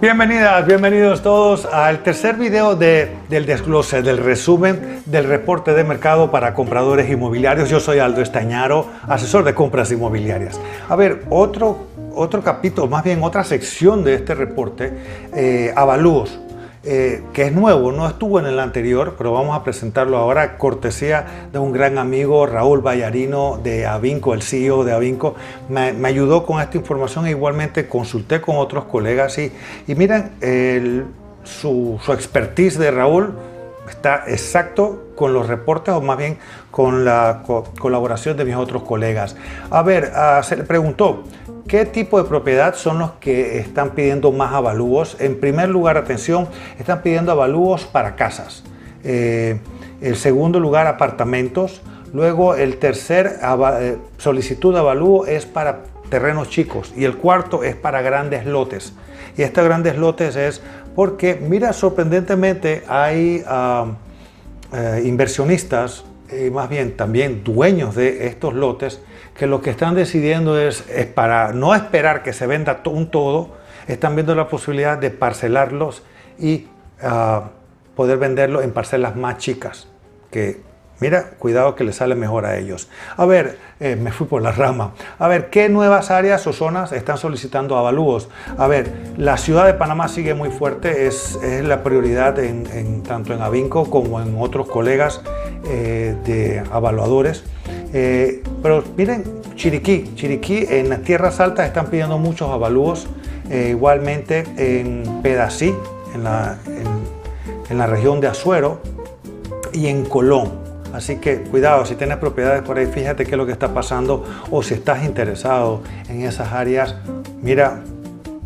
Bienvenidas, bienvenidos todos al tercer video de, del desglose, del resumen del reporte de mercado para compradores inmobiliarios. Yo soy Aldo Estañaro, asesor de compras inmobiliarias. A ver, otro, otro capítulo, más bien otra sección de este reporte, eh, avalúos. Eh, que es nuevo, no estuvo en el anterior, pero vamos a presentarlo ahora, cortesía de un gran amigo, Raúl Vallarino de Avinco, el CEO de Avinco. Me, ayudó con esta información e igualmente consulté con otros colegas y, y su, su expertise de Raúl está exacto con los reportes o más bien con la colaboración de mis otros colegas. A ver, ah, se le preguntó, ¿Qué tipo de propiedad son los que están pidiendo más avalúos? En primer lugar, atención, están pidiendo avalúos para casas. Eh, el segundo lugar, apartamentos. Luego, el tercer eh, solicitud de avalúo es para terrenos chicos. Y el cuarto es para grandes lotes. Y estos grandes lotes es porque, mira, sorprendentemente hay ah, eh, inversionistas, más bien también dueños de estos lotes, que lo que están decidiendo es, es para no esperar que se venda un todo, están viendo la posibilidad de parcelarlos y ah, poder venderlo en parcelas más chicas, que mira, cuidado que le sale mejor a ellos. A ver, eh, me fui por la rama. A ver, ¿qué nuevas áreas o zonas están solicitando avalúos? A ver, la ciudad de Panamá sigue muy fuerte, es, es la prioridad en, tanto en Avinco como en otros colegas eh, de evaluadores. Eh, pero miren, Chiriquí, Chiriquí en las tierras altas están pidiendo muchos avalúos, eh, igualmente en Pedací, en la, en, la región de Azuero y en Colón. Así que cuidado, si tienes propiedades por ahí, fíjate qué es lo que está pasando o si estás interesado en esas áreas, mira,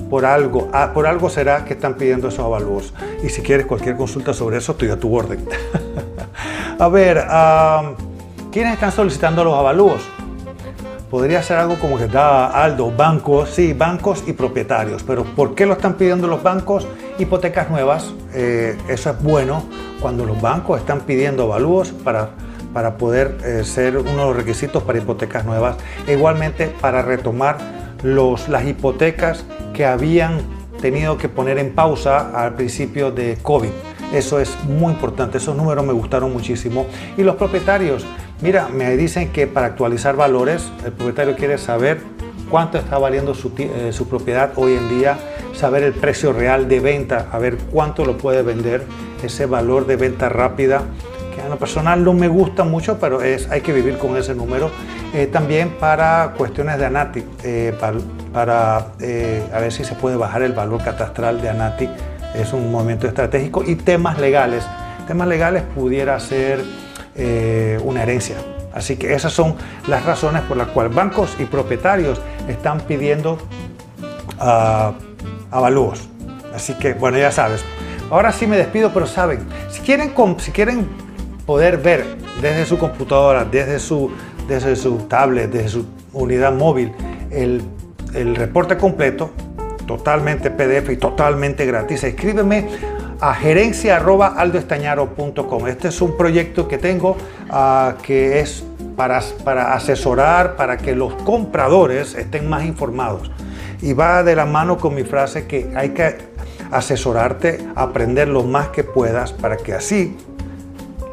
por algo, ah, por algo será que están pidiendo esos avalúos. Y si quieres cualquier consulta sobre eso, estoy a tu orden. a ver, ¿quiénes están solicitando los avalúos? podría ser algo como que da Aldo, bancos, sí, bancos y propietarios. Pero ¿por qué lo están pidiendo los bancos? Hipotecas nuevas, eh, eso es bueno cuando los bancos están pidiendo avalúos para, para poder eh, ser uno de los requisitos para hipotecas nuevas. E igualmente para retomar los, las hipotecas que habían tenido que poner en pausa al principio de COVID. Eso es muy importante, esos números me gustaron muchísimo. Y los propietarios, Mira, me dicen que para actualizar valores, el propietario quiere saber cuánto está valiendo eh, su, propiedad hoy en día, saber el precio real de venta, a ver cuánto lo puede vender, ese valor de venta rápida, que a lo personal no me gusta mucho, pero es, hay que vivir con ese número. Eh, también para cuestiones de ANATI, eh, para, para a ver si se puede bajar el valor catastral de ANATI, es un movimiento estratégico, y temas legales. Temas legales pudiera ser eh, una herencia. Así que esas son las razones por las cuales bancos y propietarios están pidiendo uh, avalúos. Así que, bueno, ya sabes. Ahora sí me despido, pero saben, si quieren, si quieren poder ver desde su computadora, desde su, desde su tablet, desde su unidad móvil, el, el reporte completo, totalmente PDF y totalmente gratis, escríbeme a gerencia.aldoestañaro.com. Este es un proyecto que tengo ah, que es para, para asesorar, para que los compradores estén más informados. Y va de la mano con mi frase que hay que asesorarte, aprender lo más que puedas para que así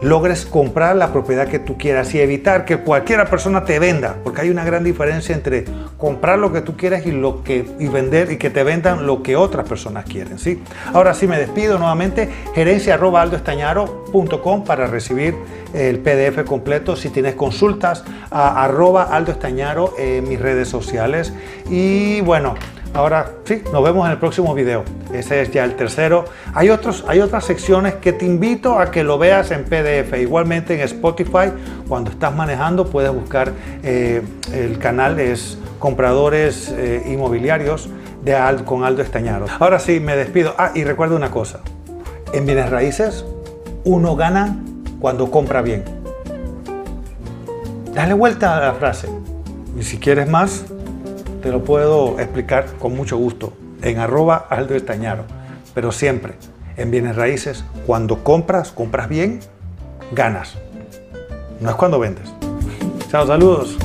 logres comprar la propiedad que tú quieras y evitar que cualquiera persona te venda, porque hay una gran diferencia entre comprar lo que tú quieras y lo que y vender y que te vendan lo que otras personas quieren, ¿sí? Ahora sí me despido nuevamente, gerencia@aldoestañaro.com para recibir el PDF completo si tienes consultas a arroba Aldo Estañaro en mis redes sociales y bueno, Ahora sí, nos vemos en el próximo video. Ese es ya el tercero. Hay, otros, hay otras secciones que te invito a que lo veas en PDF. Igualmente en Spotify, cuando estás manejando, puedes buscar eh, el canal, es Compradores eh, Inmobiliarios de con Aldo Estañaro. Ahora sí, me despido. Ah, y recuerda una cosa. En bienes raíces, uno gana cuando compra bien. Dale vuelta a la frase. Y si quieres más, te lo puedo explicar con mucho gusto en arroba Aldo Estañaro. Pero siempre, en bienes raíces, cuando compras, compras bien, ganas. No es cuando vendes. Chao, saludos.